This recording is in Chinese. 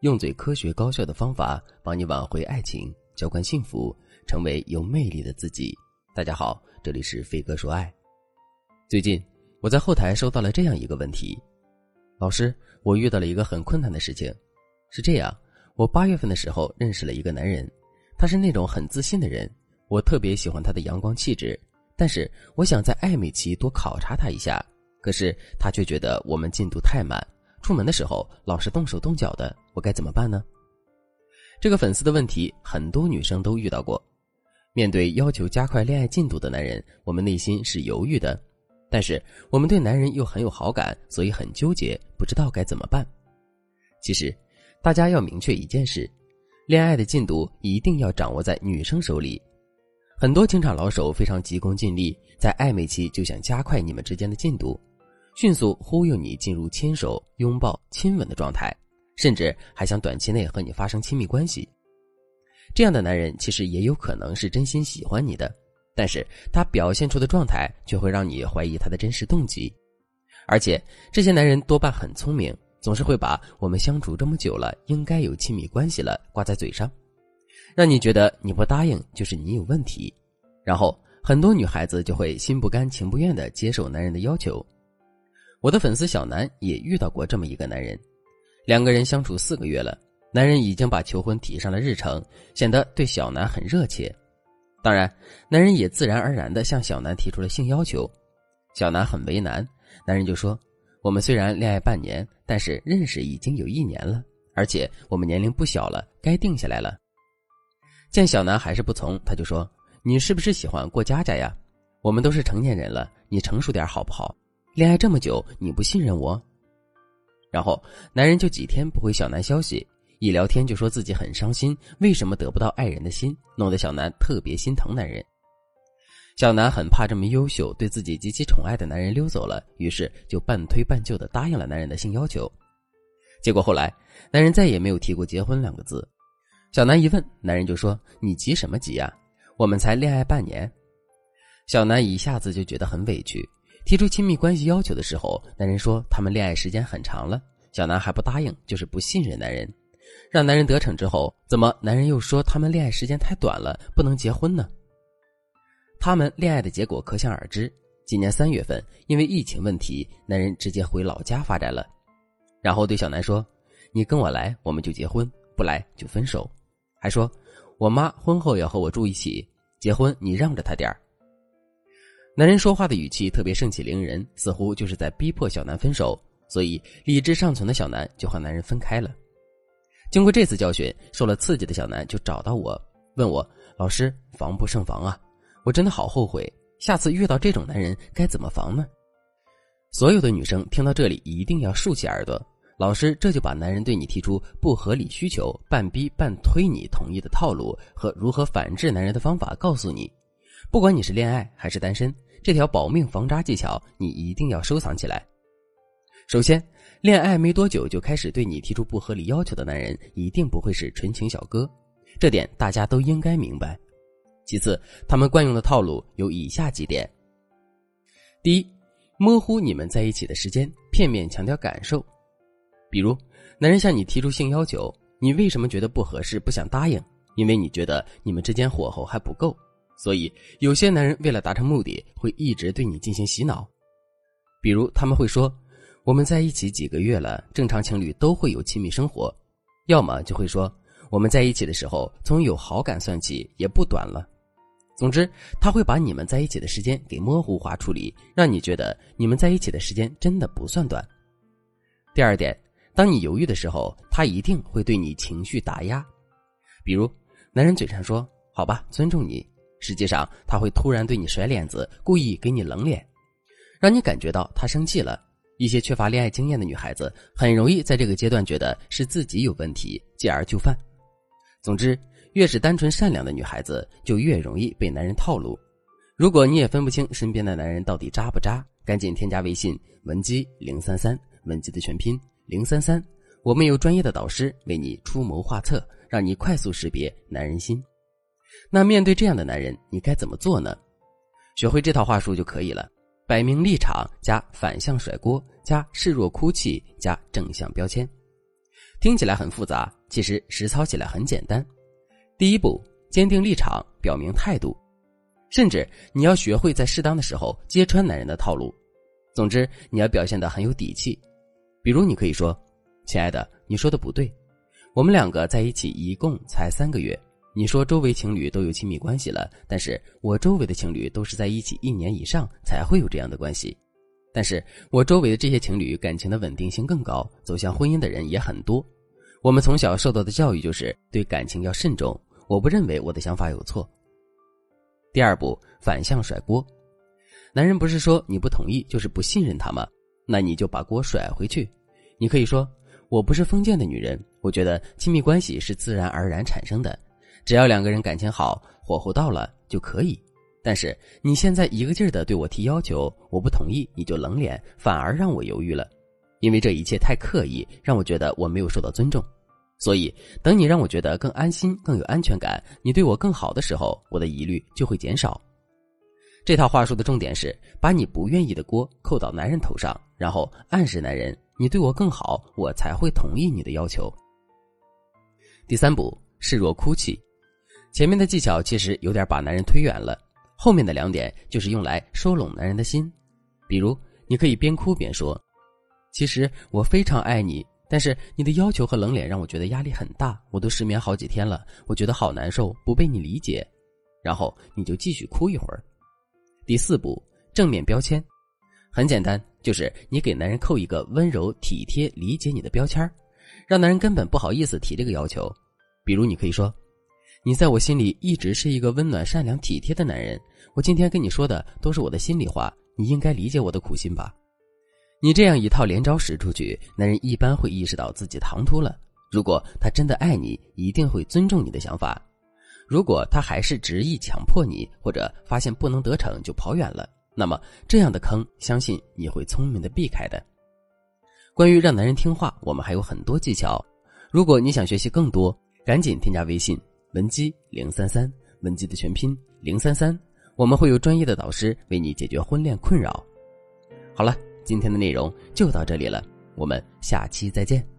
用最科学高效的方法帮你挽回爱情，浇灌幸福，成为有魅力的自己。大家好，这里是飞哥说爱。最近我在后台收到了这样一个问题：老师，我遇到了一个很困难的事情。是这样，我八月份的时候认识了一个男人，他是那种很自信的人，我特别喜欢他的阳光气质。但是我想在暧昧期多考察他一下，可是他却觉得我们进度太慢。出门的时候老是动手动脚的，我该怎么办呢？这个粉丝的问题很多女生都遇到过。面对要求加快恋爱进度的男人，我们内心是犹豫的，但是我们对男人又很有好感，所以很纠结，不知道该怎么办。其实，大家要明确一件事：恋爱的进度一定要掌握在女生手里。很多情场老手非常急功近利，在暧昧期就想加快你们之间的进度。迅速忽悠你进入牵手、拥抱、亲吻的状态，甚至还想短期内和你发生亲密关系。这样的男人其实也有可能是真心喜欢你的，但是他表现出的状态却会让你怀疑他的真实动机。而且这些男人多半很聪明，总是会把我们相处这么久了，应该有亲密关系了挂在嘴上，让你觉得你不答应就是你有问题，然后很多女孩子就会心不甘情不愿的接受男人的要求。我的粉丝小南也遇到过这么一个男人，两个人相处四个月了，男人已经把求婚提上了日程，显得对小南很热切。当然，男人也自然而然的向小南提出了性要求。小南很为难，男人就说：“我们虽然恋爱半年，但是认识已经有一年了，而且我们年龄不小了，该定下来了。”见小南还是不从，他就说：“你是不是喜欢过家家呀？我们都是成年人了，你成熟点好不好？”恋爱这么久，你不信任我？然后男人就几天不回小南消息，一聊天就说自己很伤心，为什么得不到爱人的心，弄得小南特别心疼男人。小南很怕这么优秀、对自己极其宠爱的男人溜走了，于是就半推半就的答应了男人的性要求。结果后来，男人再也没有提过结婚两个字。小南一问，男人就说：“你急什么急呀？我们才恋爱半年。”小南一下子就觉得很委屈。提出亲密关系要求的时候，男人说他们恋爱时间很长了，小南还不答应，就是不信任男人。让男人得逞之后，怎么男人又说他们恋爱时间太短了，不能结婚呢？他们恋爱的结果可想而知。今年三月份，因为疫情问题，男人直接回老家发展了，然后对小南说：“你跟我来，我们就结婚；不来就分手。”还说：“我妈婚后要和我住一起，结婚你让着她点儿。”男人说话的语气特别盛气凌人，似乎就是在逼迫小南分手，所以理智尚存的小南就和男人分开了。经过这次教训，受了刺激的小南就找到我，问我：“老师，防不胜防啊！我真的好后悔，下次遇到这种男人该怎么防呢？”所有的女生听到这里一定要竖起耳朵，老师这就把男人对你提出不合理需求、半逼半推你同意的套路和如何反制男人的方法告诉你，不管你是恋爱还是单身。这条保命防渣技巧，你一定要收藏起来。首先，恋爱没多久就开始对你提出不合理要求的男人，一定不会是纯情小哥，这点大家都应该明白。其次，他们惯用的套路有以下几点：第一，模糊你们在一起的时间，片面强调感受。比如，男人向你提出性要求，你为什么觉得不合适，不想答应？因为你觉得你们之间火候还不够。所以，有些男人为了达成目的，会一直对你进行洗脑。比如，他们会说：“我们在一起几个月了，正常情侣都会有亲密生活。”要么就会说：“我们在一起的时候，从有好感算起，也不短了。”总之，他会把你们在一起的时间给模糊化处理，让你觉得你们在一起的时间真的不算短。第二点，当你犹豫的时候，他一定会对你情绪打压。比如，男人嘴上说：“好吧，尊重你。”实际上，他会突然对你甩脸子，故意给你冷脸，让你感觉到他生气了。一些缺乏恋爱经验的女孩子，很容易在这个阶段觉得是自己有问题，继而就范。总之，越是单纯善良的女孩子，就越容易被男人套路。如果你也分不清身边的男人到底渣不渣，赶紧添加微信文姬零三三，文姬的全拼零三三，我们有专业的导师为你出谋划策，让你快速识别男人心。那面对这样的男人，你该怎么做呢？学会这套话术就可以了：摆明立场加反向甩锅加示弱哭泣加正向标签。听起来很复杂，其实实操起来很简单。第一步，坚定立场，表明态度，甚至你要学会在适当的时候揭穿男人的套路。总之，你要表现得很有底气。比如，你可以说：“亲爱的，你说的不对，我们两个在一起一共才三个月。你说周围情侣都有亲密关系了，但是我周围的情侣都是在一起一年以上才会有这样的关系。”但是我周围的这些情侣感情的稳定性更高，走向婚姻的人也很多。我们从小受到的教育就是对感情要慎重。我不认为我的想法有错。第二步，反向甩锅。男人不是说你不同意就是不信任他吗？那你就把锅甩回去。你可以说：“我不是封建的女人，我觉得亲密关系是自然而然产生的，只要两个人感情好，火候到了就可以。”但是你现在一个劲儿的对我提要求，我不同意，你就冷脸，反而让我犹豫了，因为这一切太刻意，让我觉得我没有受到尊重。所以，等你让我觉得更安心、更有安全感，你对我更好的时候，我的疑虑就会减少。这套话术的重点是把你不愿意的锅扣到男人头上，然后暗示男人你对我更好，我才会同意你的要求。第三步，示弱哭泣。前面的技巧其实有点把男人推远了。后面的两点就是用来收拢男人的心，比如你可以边哭边说：“其实我非常爱你，但是你的要求和冷脸让我觉得压力很大，我都失眠好几天了，我觉得好难受，不被你理解。”然后你就继续哭一会儿。第四步，正面标签，很简单，就是你给男人扣一个温柔、体贴、理解你的标签让男人根本不好意思提这个要求。比如你可以说。你在我心里一直是一个温暖、善良、体贴的男人。我今天跟你说的都是我的心里话，你应该理解我的苦心吧？你这样一套连招使出去，男人一般会意识到自己唐突了。如果他真的爱你，一定会尊重你的想法；如果他还是执意强迫你，或者发现不能得逞就跑远了，那么这样的坑，相信你会聪明的避开的。关于让男人听话，我们还有很多技巧。如果你想学习更多，赶紧添加微信。文姬零三三，文姬的全拼零三三，我们会有专业的导师为你解决婚恋困扰。好了，今天的内容就到这里了，我们下期再见。